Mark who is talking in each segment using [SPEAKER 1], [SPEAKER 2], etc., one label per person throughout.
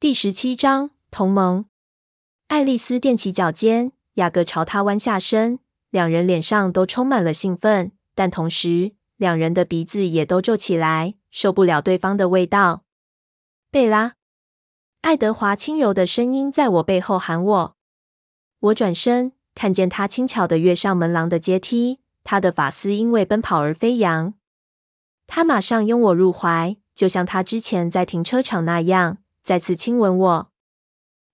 [SPEAKER 1] 第十七章同盟。爱丽丝踮起脚尖，雅各朝她弯下身，两人脸上都充满了兴奋，但同时，两人的鼻子也都皱起来，受不了对方的味道。贝拉，爱德华轻柔的声音在我背后喊我。我转身，看见他轻巧的跃上门廊的阶梯，他的发丝因为奔跑而飞扬。他马上拥我入怀，就像他之前在停车场那样。再次亲吻我，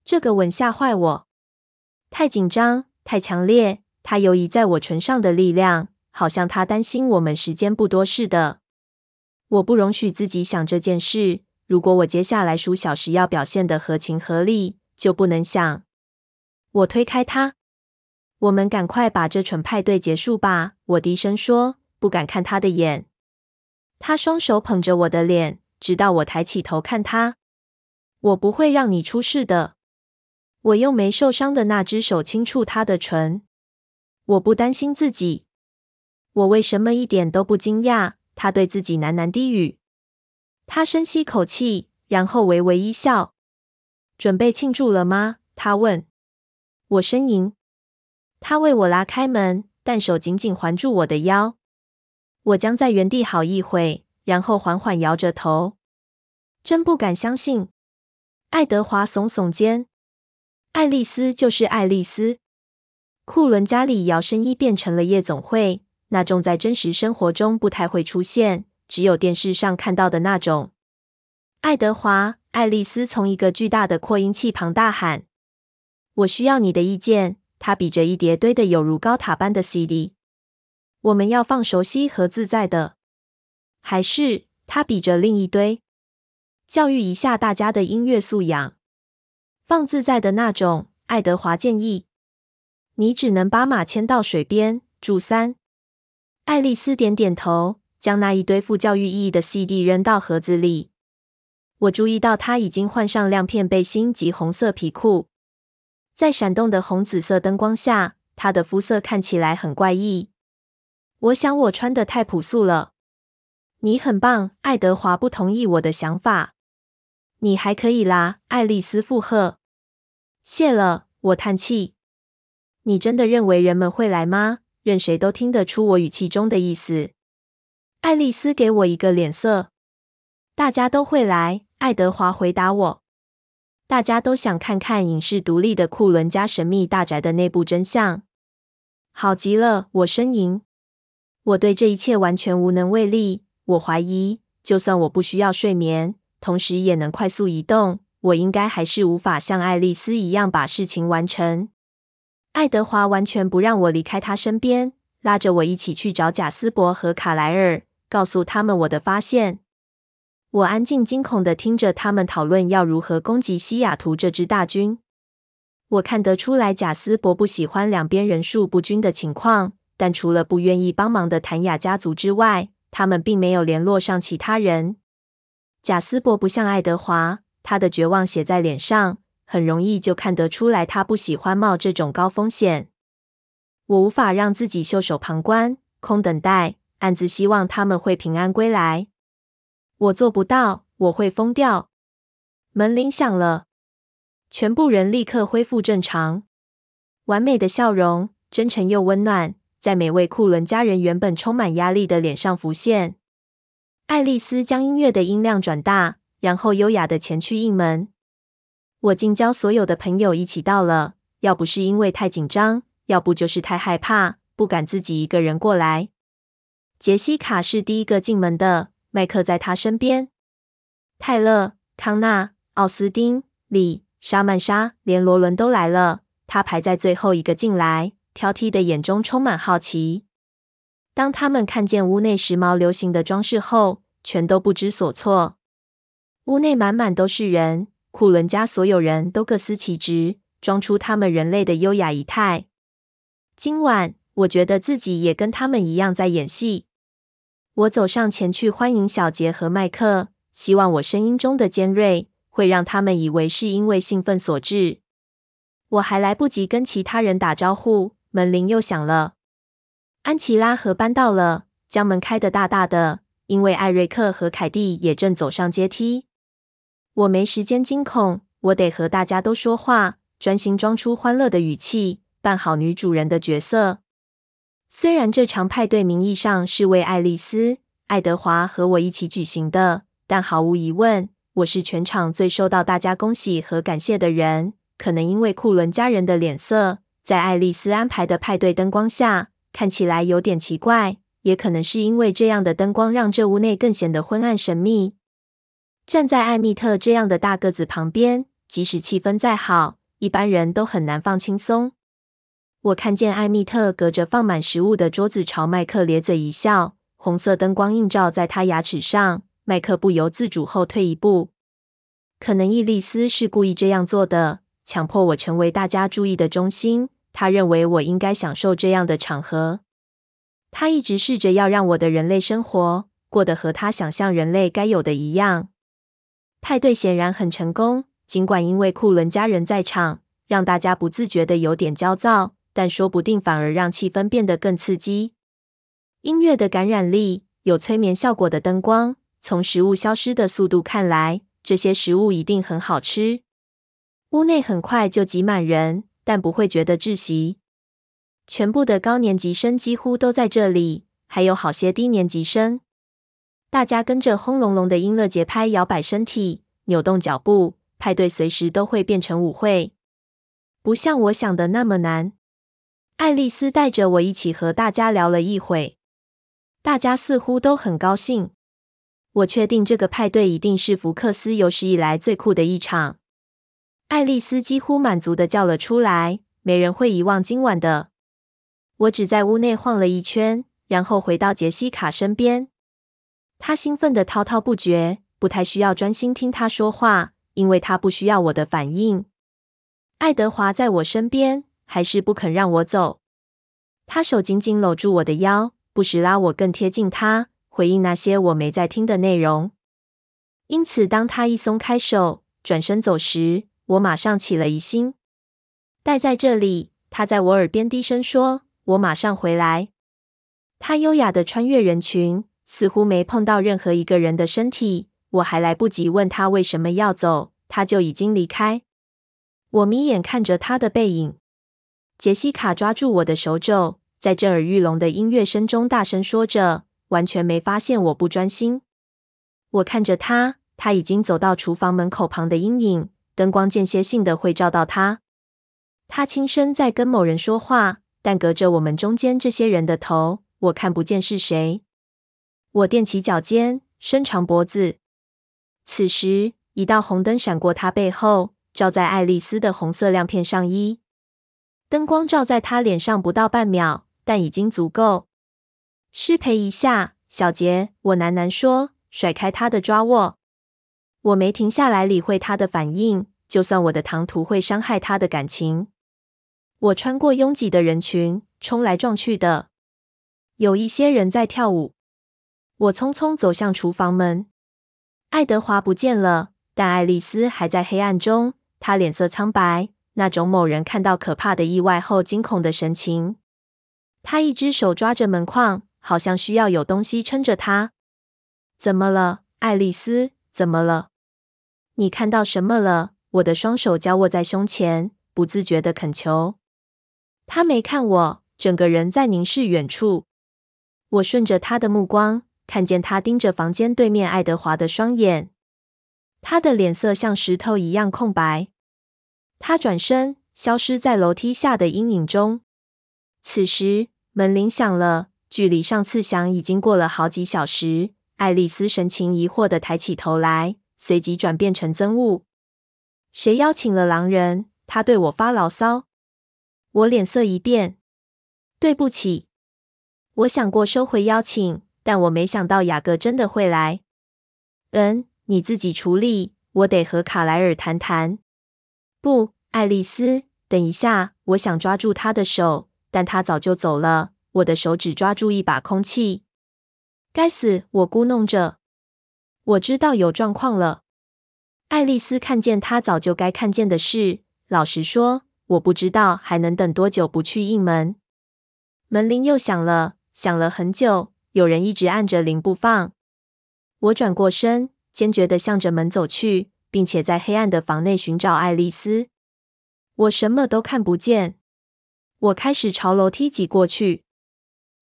[SPEAKER 1] 这个吻吓坏我，太紧张，太强烈。他游移在我唇上的力量，好像他担心我们时间不多似的。我不容许自己想这件事。如果我接下来数小时要表现的合情合理，就不能想。我推开他，我们赶快把这蠢派对结束吧。我低声说，不敢看他的眼。他双手捧着我的脸，直到我抬起头看他。我不会让你出事的。我用没受伤的那只手轻触他的唇。我不担心自己。我为什么一点都不惊讶？他对自己喃喃低语。他深吸口气，然后微微一笑。准备庆祝了吗？他问。我呻吟。他为我拉开门，但手紧紧环住我的腰。我僵在原地好一会，然后缓缓摇着头。真不敢相信。爱德华耸耸肩，爱丽丝就是爱丽丝。库伦家里摇身一变成了夜总会，那种在真实生活中不太会出现，只有电视上看到的那种。爱德华，爱丽丝从一个巨大的扩音器旁大喊：“我需要你的意见。”他比着一叠堆的有如高塔般的 CD。我们要放熟悉和自在的，还是他比着另一堆？教育一下大家的音乐素养，放自在的那种。爱德华建议：“你只能把马牵到水边。”注三。爱丽丝点点头，将那一堆富教育意义的 CD 扔到盒子里。我注意到她已经换上亮片背心及红色皮裤，在闪动的红紫色灯光下，她的肤色看起来很怪异。我想我穿的太朴素了。你很棒，爱德华不同意我的想法。你还可以啦，爱丽丝附和。谢了，我叹气。你真的认为人们会来吗？任谁都听得出我语气中的意思。爱丽丝给我一个脸色。大家都会来，爱德华回答我。大家都想看看影视独立的库伦家神秘大宅的内部真相。好极了，我呻吟。我对这一切完全无能为力。我怀疑，就算我不需要睡眠。同时也能快速移动，我应该还是无法像爱丽丝一样把事情完成。爱德华完全不让我离开他身边，拉着我一起去找贾斯伯和卡莱尔，告诉他们我的发现。我安静惊恐地听着他们讨论要如何攻击西雅图这支大军。我看得出来，贾斯伯不喜欢两边人数不均的情况，但除了不愿意帮忙的谭雅家族之外，他们并没有联络上其他人。贾斯伯不像爱德华，他的绝望写在脸上，很容易就看得出来，他不喜欢冒这种高风险。我无法让自己袖手旁观，空等待，暗自希望他们会平安归来。我做不到，我会疯掉。门铃响了，全部人立刻恢复正常，完美的笑容，真诚又温暖，在每位库伦家人原本充满压力的脸上浮现。爱丽丝将音乐的音量转大，然后优雅地前去应门。我竟交所有的朋友一起到了，要不是因为太紧张，要不就是太害怕，不敢自己一个人过来。杰西卡是第一个进门的，麦克在她身边。泰勒、康纳、奥斯丁、李、莎曼莎，连罗伦都来了。他排在最后一个进来，挑剔的眼中充满好奇。当他们看见屋内时髦流行的装饰后，全都不知所措。屋内满满都是人，库伦家所有人都各司其职，装出他们人类的优雅仪态。今晚，我觉得自己也跟他们一样在演戏。我走上前去欢迎小杰和麦克，希望我声音中的尖锐会让他们以为是因为兴奋所致。我还来不及跟其他人打招呼，门铃又响了。安琪拉和搬到了，将门开得大大的，因为艾瑞克和凯蒂也正走上阶梯。我没时间惊恐，我得和大家都说话，专心装出欢乐的语气，扮好女主人的角色。虽然这场派对名义上是为爱丽丝、爱德华和我一起举行的，但毫无疑问，我是全场最受到大家恭喜和感谢的人。可能因为库伦家人的脸色在爱丽丝安排的派对灯光下看起来有点奇怪，也可能是因为这样的灯光让这屋内更显得昏暗神秘。站在艾蜜特这样的大个子旁边，即使气氛再好，一般人都很难放轻松。我看见艾蜜特隔着放满食物的桌子朝麦克咧嘴一笑，红色灯光映照在他牙齿上，麦克不由自主后退一步。可能伊丽丝是故意这样做的。强迫我成为大家注意的中心。他认为我应该享受这样的场合。他一直试着要让我的人类生活过得和他想象人类该有的一样。派对显然很成功，尽管因为库伦家人在场，让大家不自觉的有点焦躁，但说不定反而让气氛变得更刺激。音乐的感染力，有催眠效果的灯光，从食物消失的速度看来，这些食物一定很好吃。屋内很快就挤满人，但不会觉得窒息。全部的高年级生几乎都在这里，还有好些低年级生。大家跟着轰隆隆的音乐节拍摇摆身体，扭动脚步。派对随时都会变成舞会，不像我想的那么难。爱丽丝带着我一起和大家聊了一会，大家似乎都很高兴。我确定这个派对一定是福克斯有史以来最酷的一场。爱丽丝几乎满足地叫了出来：“没人会遗忘今晚的。”我只在屋内晃了一圈，然后回到杰西卡身边。她兴奋的滔滔不绝，不太需要专心听她说话，因为她不需要我的反应。爱德华在我身边，还是不肯让我走。他手紧紧搂住我的腰，不时拉我更贴近他，回应那些我没在听的内容。因此，当他一松开手，转身走时，我马上起了疑心，待在这里。他在我耳边低声说：“我马上回来。”他优雅地穿越人群，似乎没碰到任何一个人的身体。我还来不及问他为什么要走，他就已经离开。我眯眼看着他的背影。杰西卡抓住我的手肘，在震耳欲聋的音乐声中大声说着，完全没发现我不专心。我看着他，他已经走到厨房门口旁的阴影。灯光间歇性的会照到他，他轻声在跟某人说话，但隔着我们中间这些人的头，我看不见是谁。我踮起脚尖，伸长脖子。此时，一道红灯闪过他背后，照在爱丽丝的红色亮片上衣。灯光照在他脸上不到半秒，但已经足够。失陪一下，小杰，我喃喃说，甩开他的抓握。我没停下来理会他的反应，就算我的唐突会伤害他的感情。我穿过拥挤的人群，冲来撞去的。有一些人在跳舞。我匆匆走向厨房门。爱德华不见了，但爱丽丝还在黑暗中。她脸色苍白，那种某人看到可怕的意外后惊恐的神情。她一只手抓着门框，好像需要有东西撑着她。怎么了，爱丽丝？怎么了？你看到什么了？我的双手交握在胸前，不自觉的恳求。他没看我，整个人在凝视远处。我顺着他的目光，看见他盯着房间对面爱德华的双眼。他的脸色像石头一样空白。他转身，消失在楼梯下的阴影中。此时，门铃响了，距离上次响已经过了好几小时。爱丽丝神情疑惑的抬起头来。随即转变成憎恶。谁邀请了狼人？他对我发牢骚。我脸色一变。对不起。我想过收回邀请，但我没想到雅各真的会来。嗯，你自己处理。我得和卡莱尔谈谈。不，爱丽丝，等一下。我想抓住他的手，但他早就走了。我的手只抓住一把空气。该死！我咕哝着。我知道有状况了。爱丽丝看见她早就该看见的事。老实说，我不知道还能等多久不去应门。门铃又响了，响了很久，有人一直按着铃不放。我转过身，坚决地向着门走去，并且在黑暗的房内寻找爱丽丝。我什么都看不见。我开始朝楼梯挤过去。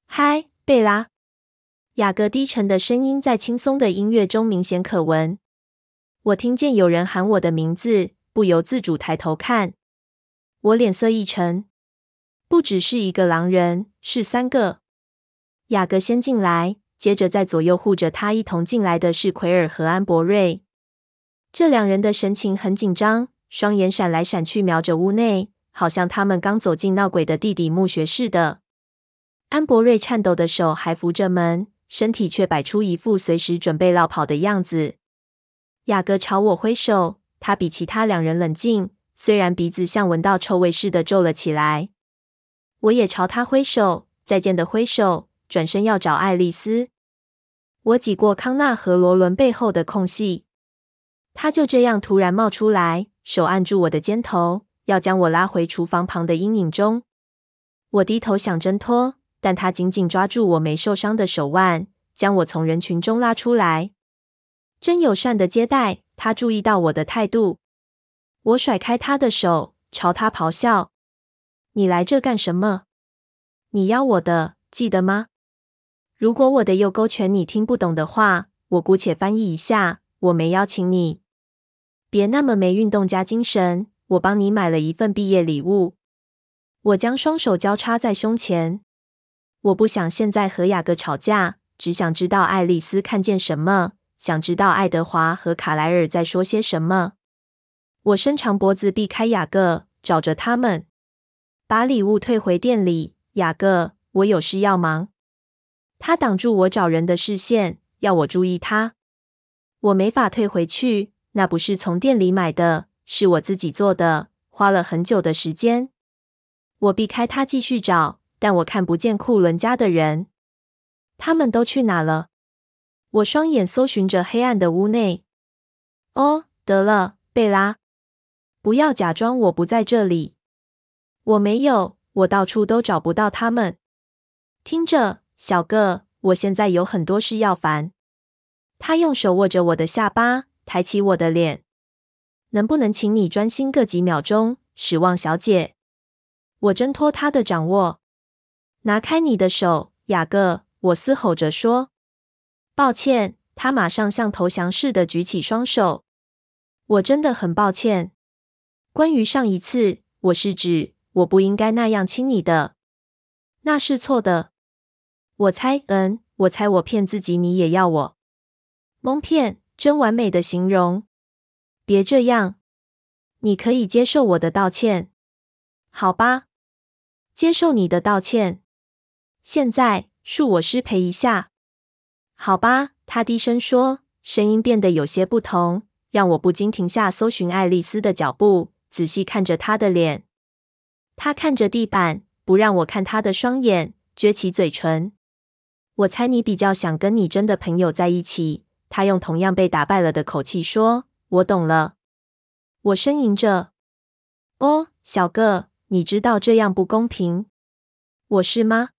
[SPEAKER 1] 嗨，贝拉！雅各低沉的声音在轻松的音乐中明显可闻。我听见有人喊我的名字，不由自主抬头看。我脸色一沉。不只是一个狼人，是三个。雅各先进来，接着在左右护着他一同进来的是奎尔和安博瑞。这两人的神情很紧张，双眼闪来闪去，瞄着屋内，好像他们刚走进闹鬼的地底墓穴似的。安博瑞颤抖的手还扶着门，身体却摆出一副随时准备落跑的样子。雅各朝我挥手，他比其他两人冷静，虽然鼻子像闻到臭味似的皱了起来。我也朝他挥手，再见的挥手，转身要找爱丽丝。我挤过康纳和罗伦背后的空隙，他就这样突然冒出来，手按住我的肩头，要将我拉回厨房旁的阴影中。我低头想挣脱，但他紧紧抓住我没受伤的手腕，将我从人群中拉出来。真友善的接待，他注意到我的态度。我甩开他的手，朝他咆哮。你来这干什么？你要我的，记得吗？如果我的右勾拳你听不懂的话，我姑且翻译一下。我没邀请你，别那么没运动家精神。我帮你买了一份毕业礼物。我将双手交叉在胸前。我不想现在和雅各吵架，只想知道爱丽丝看见什么，想知道爱德华和卡莱尔在说些什么。我伸长脖子避开雅各，找着他们。把礼物退回店里，雅各，我有事要忙。他挡住我找人的视线，要我注意他。我没法退回去，那不是从店里买的，是我自己做的，花了很久的时间。我避开他，继续找，但我看不见库伦家的人。他们都去哪了？我双眼搜寻着黑暗的屋内。哦，得了，贝拉，不要假装我不在这里。我没有，我到处都找不到他们。听着，小个，我现在有很多事要烦。他用手握着我的下巴，抬起我的脸。能不能请你专心个几秒钟，史旺小姐？我挣脱他的掌握，拿开你的手，雅各。我嘶吼着说：“抱歉。”他马上像投降似的举起双手。我真的很抱歉。关于上一次，我是指。我不应该那样亲你的，那是错的。我猜，嗯，我猜我骗自己，你也要我蒙骗，真完美的形容。别这样，你可以接受我的道歉，好吧？接受你的道歉。现在恕我失陪一下，好吧？他低声说，声音变得有些不同，让我不禁停下搜寻爱丽丝的脚步，仔细看着她的脸。他看着地板，不让我看他的双眼，撅起嘴唇。我猜你比较想跟你真的朋友在一起。他用同样被打败了的口气说：“我懂了。”我呻吟着：“哦，小个，你知道这样不公平。我是吗？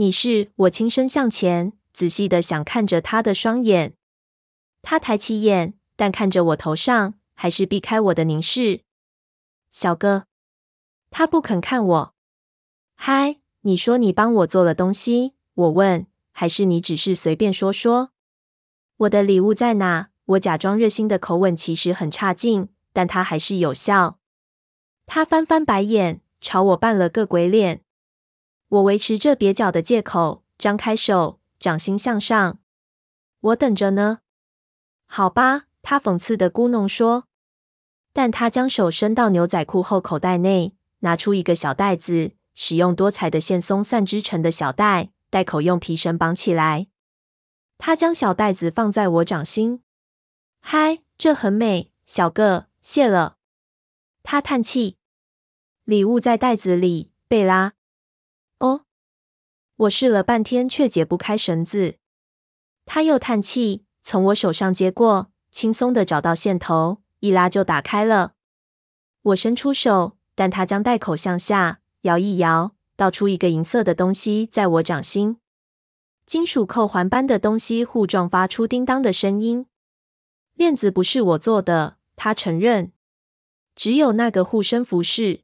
[SPEAKER 1] 你是。”我轻声向前，仔细的想看着他的双眼。他抬起眼，但看着我头上，还是避开我的凝视。小哥。他不肯看我。嗨，你说你帮我做了东西？我问。还是你只是随便说说？我的礼物在哪？我假装热心的口吻其实很差劲，但他还是有效。他翻翻白眼，朝我扮了个鬼脸。我维持着蹩脚的借口，张开手，掌心向上。我等着呢。好吧，他讽刺的咕哝说。但他将手伸到牛仔裤后口袋内。拿出一个小袋子，使用多彩的线松散织成的小袋，袋口用皮绳绑起来。他将小袋子放在我掌心。嗨，这很美，小个，谢了。他叹气。礼物在袋子里，贝拉。哦。我试了半天，却解不开绳子。他又叹气，从我手上接过，轻松的找到线头，一拉就打开了。我伸出手。但他将袋口向下摇一摇，倒出一个银色的东西在我掌心，金属扣环般的东西互撞，发出叮当的声音。链子不是我做的，他承认。只有那个护身符是。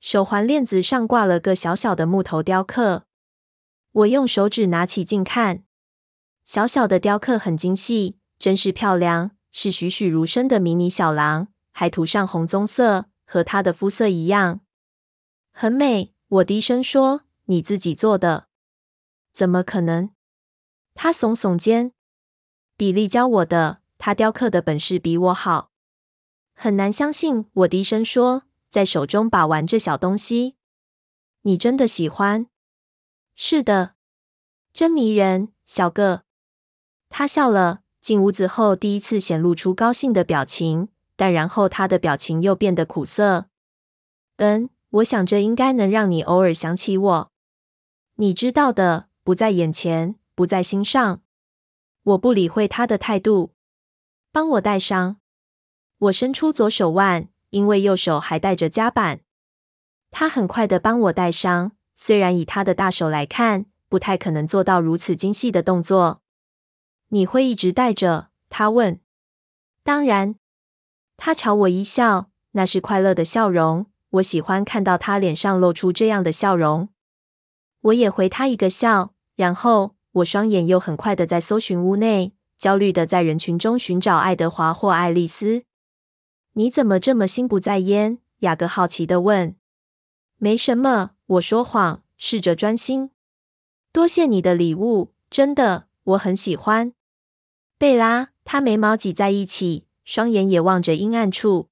[SPEAKER 1] 手环链子上挂了个小小的木头雕刻。我用手指拿起近看，小小的雕刻很精细，真是漂亮，是栩栩如生的迷你小狼，还涂上红棕色，和它的肤色一样，很美。我低声说：“你自己做的？怎么可能？”他耸耸肩：“比利教我的，他雕刻的本事比我好。”很难相信，我低声说。在手中把玩这小东西，你真的喜欢？是的，真迷人，小个。他笑了，进屋子后第一次显露出高兴的表情，但然后他的表情又变得苦涩。嗯，我想这应该能让你偶尔想起我。你知道的，不在眼前，不在心上。我不理会他的态度。帮我戴上。我伸出左手腕。因为右手还带着夹板，他很快的帮我戴上。虽然以他的大手来看，不太可能做到如此精细的动作。你会一直戴着？他问。当然。他朝我一笑，那是快乐的笑容。我喜欢看到他脸上露出这样的笑容。我也回他一个笑，然后我双眼又很快的在搜寻屋内，焦虑的在人群中寻找爱德华或爱丽丝。你怎么这么心不在焉？雅各好奇地问。没什么，我说谎，试着专心。多谢你的礼物，真的，我很喜欢。贝拉，他眉毛挤在一起，双眼也望着阴暗处。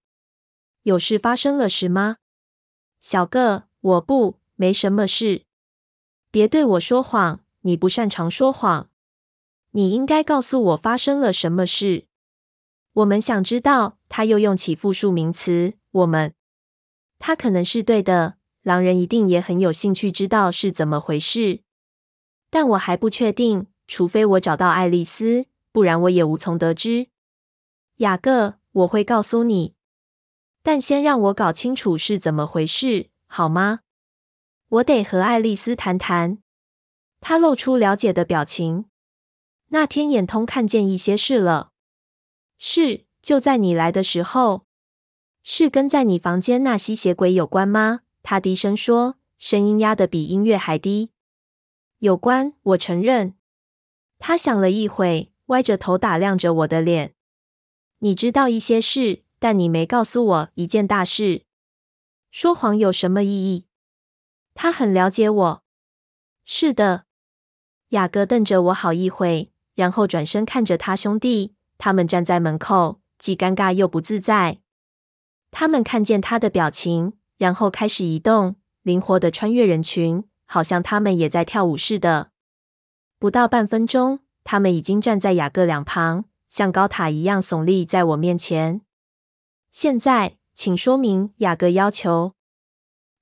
[SPEAKER 1] 有事发生了是吗？小个，我不，没什么事。别对我说谎，你不擅长说谎。你应该告诉我发生了什么事。我们想知道。他又用起复数名词“我们”，他可能是对的。狼人一定也很有兴趣知道是怎么回事，但我还不确定。除非我找到爱丽丝，不然我也无从得知。雅各，我会告诉你，但先让我搞清楚是怎么回事，好吗？我得和爱丽丝谈谈。他露出了解的表情。那天眼通看见一些事了。是。就在你来的时候，是跟在你房间那吸血鬼有关吗？他低声说，声音压得比音乐还低。有关，我承认。他想了一会，歪着头打量着我的脸。你知道一些事，但你没告诉我一件大事。说谎有什么意义？他很了解我。是的。雅各瞪着我好一会，然后转身看着他兄弟，他们站在门口。既尴尬又不自在。他们看见他的表情，然后开始移动，灵活的穿越人群，好像他们也在跳舞似的。不到半分钟，他们已经站在雅各两旁，像高塔一样耸立在我面前。现在，请说明。雅各要求。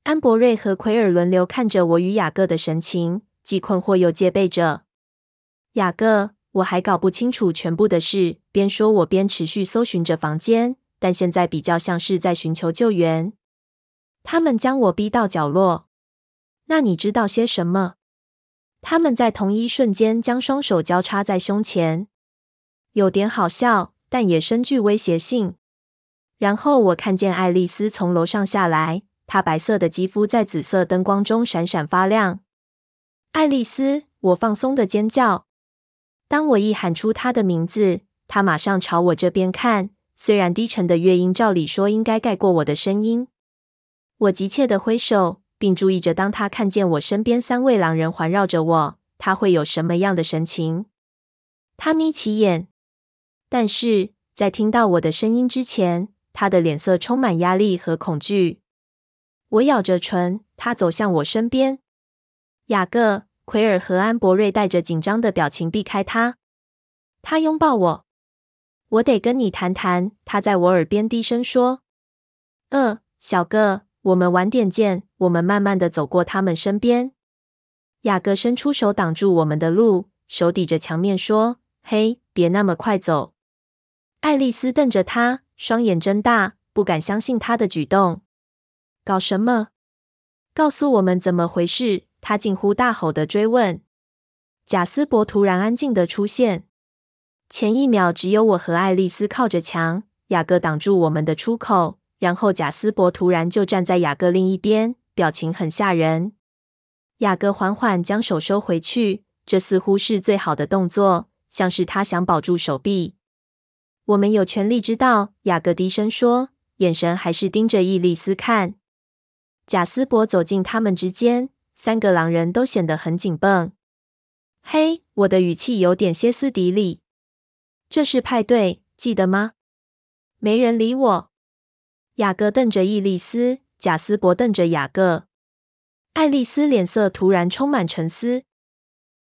[SPEAKER 1] 安博瑞和奎尔轮流看着我与雅各的神情，既困惑又戒备着。雅各。我还搞不清楚全部的事，边说我边持续搜寻着房间，但现在比较像是在寻求救援。他们将我逼到角落。那你知道些什么？他们在同一瞬间将双手交叉在胸前，有点好笑，但也深具威胁性。然后我看见爱丽丝从楼上下来，她白色的肌肤在紫色灯光中闪闪发亮。爱丽丝，我放松的尖叫。当我一喊出他的名字，他马上朝我这边看。虽然低沉的乐音照理说应该盖过我的声音，我急切地挥手，并注意着当他看见我身边三位狼人环绕着我，他会有什么样的神情。他眯起眼，但是在听到我的声音之前，他的脸色充满压力和恐惧。我咬着唇，他走向我身边，雅各。奎尔和安博瑞带着紧张的表情避开他。他拥抱我。我得跟你谈谈。他在我耳边低声说：“呃，小哥，我们晚点见。”我们慢慢的走过他们身边。雅各伸出手挡住我们的路，手抵着墙面说：“嘿，别那么快走。”爱丽丝瞪着他，双眼睁大，不敢相信他的举动。搞什么？告诉我们怎么回事。他近乎大吼的追问。贾斯伯突然安静的出现。前一秒只有我和爱丽丝靠着墙，雅各挡住我们的出口，然后贾斯伯突然就站在雅各另一边，表情很吓人。雅各缓缓将手收回去，这似乎是最好的动作，像是他想保住手臂。我们有权利知道，雅各低声说，眼神还是盯着伊丽丝看。贾斯伯走进他们之间，三个狼人都显得很紧绷。嘿，我的语气有点歇斯底里。这是派对，记得吗？没人理我。雅各瞪着伊丽丝，贾斯伯瞪着雅各。爱丽丝脸色突然充满沉思。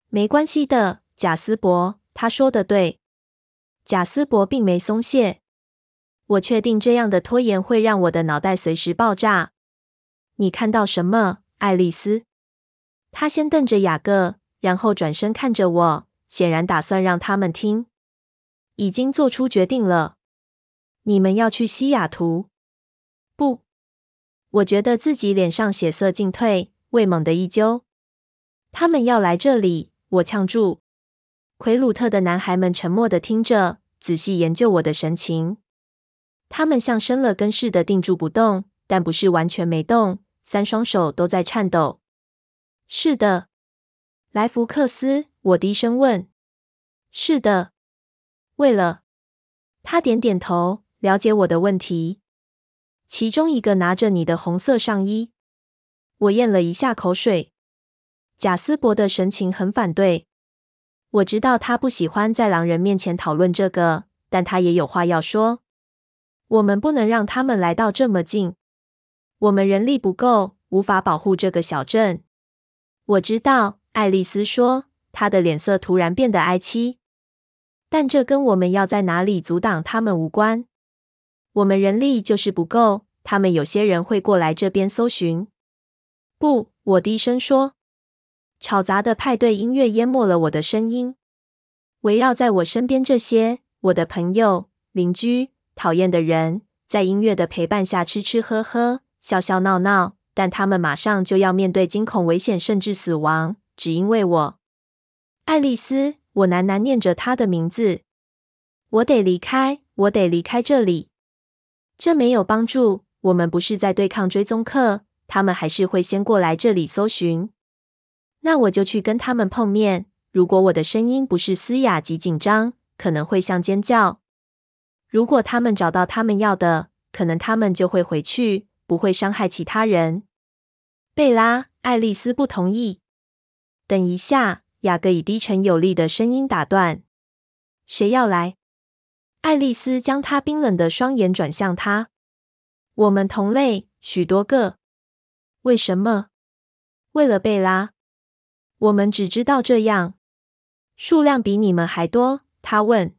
[SPEAKER 1] 没关系的，贾斯伯，他说的对。贾斯伯并没松懈。我确定这样的拖延会让我的脑袋随时爆炸。你看到什么，爱丽丝？他先瞪着雅各，然后转身看着我，显然打算让他们听。已经做出决定了。你们要去西雅图？不，我觉得自己脸上血色尽退，胃猛地一揪。他们要来这里，我呛住。奎鲁特的男孩们沉默地听着，仔细研究我的神情。他们像生了根似的定住不动，但不是完全没动，三双手都在颤抖。是的，莱福克斯，我低声问。是的。为了，他点点头，了解我的问题。其中一个拿着你的红色上衣。我咽了一下口水。贾斯伯的神情很反对。我知道他不喜欢在狼人面前讨论这个，但他也有话要说。我们不能让他们来到这么近。我们人力不够，无法保护这个小镇。我知道，爱丽丝说，她的脸色突然变得哀戚。但这跟我们要在哪里阻挡他们无关。我们人力就是不够，他们有些人会过来这边搜寻。不，我低声说。吵杂的派对音乐淹没了我的声音。围绕在我身边这些我的朋友、邻居、讨厌的人，在音乐的陪伴下吃吃喝喝、笑笑闹闹，但他们马上就要面对惊恐、危险，甚至死亡，只因为我，爱丽丝。我喃喃念着她的名字。我得离开，我得离开这里。这没有帮助。我们不是在对抗追踪客，他们还是会先过来这里搜寻。那我就去跟他们碰面。如果我的声音不是嘶哑及紧张，可能会像尖叫。如果他们找到他们要的，可能他们就会回去，不会伤害其他人。贝拉，爱丽丝不同意。等一下。雅各以低沉有力的声音打断：“谁要来？”爱丽丝将她冰冷的双眼转向他。“我们同类，许多个。为什么？为了贝拉。我们只知道这样。数量比你们还多。”他问。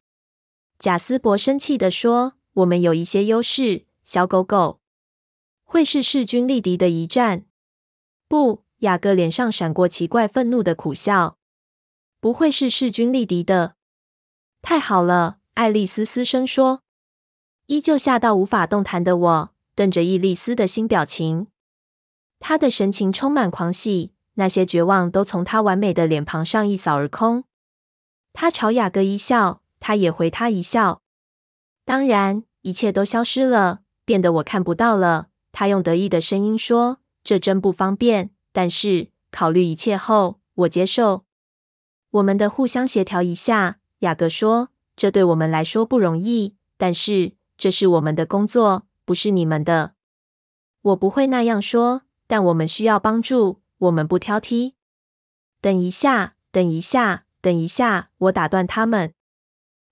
[SPEAKER 1] 贾斯伯生气地说：“我们有一些优势，小狗狗。会是势均力敌的一战？”不，雅各脸上闪过奇怪愤怒的苦笑。不会是势均力敌的。太好了，爱丽丝嘶声说。依旧吓到无法动弹的我，瞪着伊丽丝的新表情。她的神情充满狂喜，那些绝望都从她完美的脸庞上一扫而空。她朝雅各一笑，他也回她一笑。当然，一切都消失了，变得我看不到了。他用得意的声音说：“这真不方便，但是考虑一切后，我接受。”我们的互相协调一下，雅各说：“这对我们来说不容易，但是这是我们的工作，不是你们的。”我不会那样说，但我们需要帮助，我们不挑剔。等一下，等一下，等一下！我打断他们。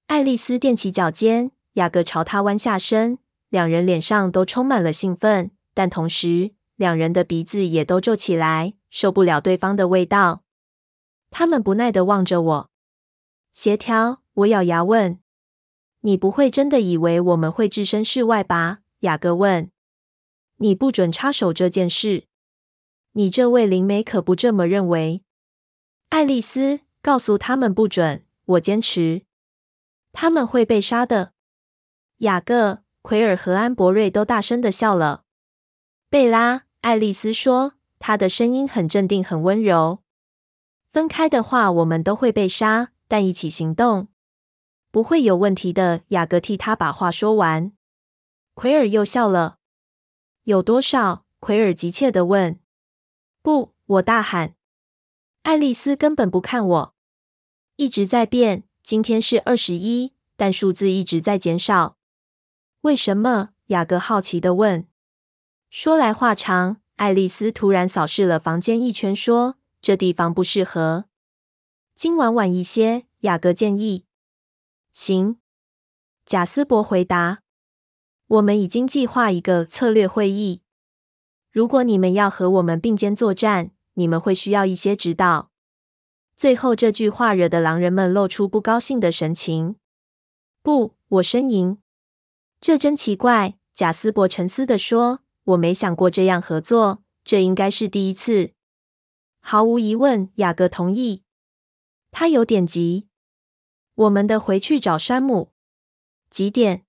[SPEAKER 1] 爱丽丝踮起脚尖，雅各朝她弯下身，两人脸上都充满了兴奋，但同时，两人的鼻子也都皱起来，受不了对方的味道。他们不耐地望着我。协调？我咬牙问。你不会真的以为我们会置身事外吧？雅各问。你不准插手这件事。你这位灵媒可不这么认为。爱丽丝，告诉他们不准。我坚持。他们会被杀的。雅各、奎尔和安博瑞都大声的笑了。贝拉，爱丽丝说，她的声音很镇定，很温柔。分开的话，我们都会被杀；但一起行动，不会有问题的。雅各替他把话说完。奎尔又笑了。有多少？奎尔急切的问。不，我大喊。爱丽丝根本不看我。一直在变，今天是二十一，但数字一直在减少。为什么？雅各好奇的问。说来话长，爱丽丝突然扫视了房间一圈，说：“这地方不适合。今晚晚一些。”雅各建议。行，贾斯伯回答。我们已经计划一个策略会议。如果你们要和我们并肩作战，你们会需要一些指导。最后这句话惹得狼人们露出不高兴的神情。不，我呻吟。这真奇怪，贾斯伯沉思地说。我没想过这样合作，这应该是第一次。毫无疑问，雅各同意。他有点急。我们得回去找山姆。几点？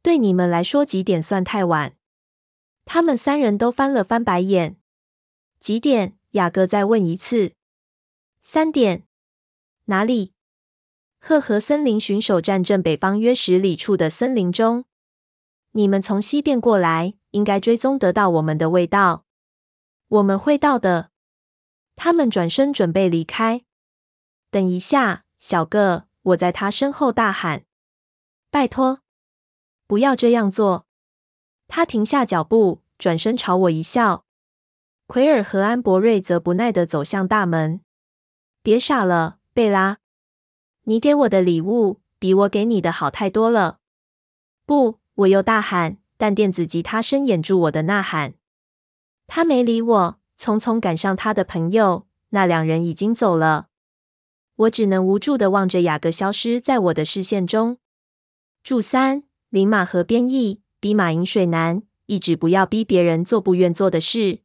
[SPEAKER 1] 对你们来说，几点算太晚？他们三人都翻了翻白眼。几点？雅各再问一次。三点。哪里？赫河森林巡守站正北方约十里处的森林中。你们从西边过来，应该追踪得到我们的味道。我们会到的。他们转身准备离开。等一下，小个！我在他身后大喊：“拜托，不要这样做！”他停下脚步，转身朝我一笑。奎尔和安博瑞则不耐地走向大门。别傻了，贝拉！你给我的礼物比我给你的好太多了。不，我又大喊，但电子吉他声掩住我的呐喊。他没理我，匆匆赶上他的朋友。那两人已经走了。我只能无助的望着雅各消失在我的视线中。注三：林马和编译，逼马饮水难，一直不要逼别人做不愿做的事。